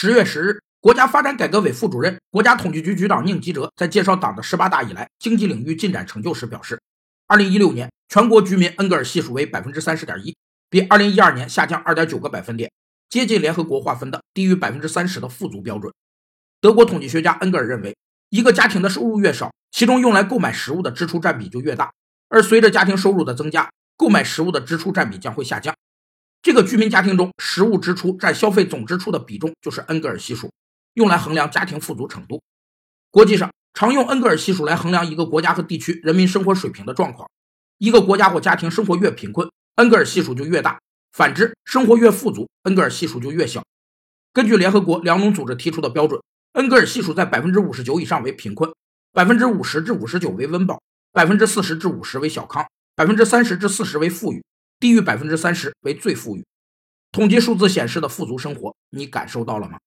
十月十日，国家发展改革委副主任、国家统计局局长宁吉喆在介绍党的十八大以来经济领域进展成就时表示，二零一六年全国居民恩格尔系数为百分之三十点一，比二零一二年下降二点九个百分点，接近联合国划分的低于百分之三十的富足标准。德国统计学家恩格尔认为，一个家庭的收入越少，其中用来购买食物的支出占比就越大，而随着家庭收入的增加，购买食物的支出占比将会下降。这个居民家庭中，食物支出占消费总支出的比重就是恩格尔系数，用来衡量家庭富足程度。国际上常用恩格尔系数来衡量一个国家和地区人民生活水平的状况。一个国家或家庭生活越贫困，恩格尔系数就越大；反之，生活越富足，恩格尔系数就越小。根据联合国粮农组织提出的标准，恩格尔系数在百分之五十九以上为贫困，百分之五十至五十九为温饱，百分之四十至五十为小康，百分之三十至四十为富裕。低于百分之三十为最富裕。统计数字显示的富足生活，你感受到了吗？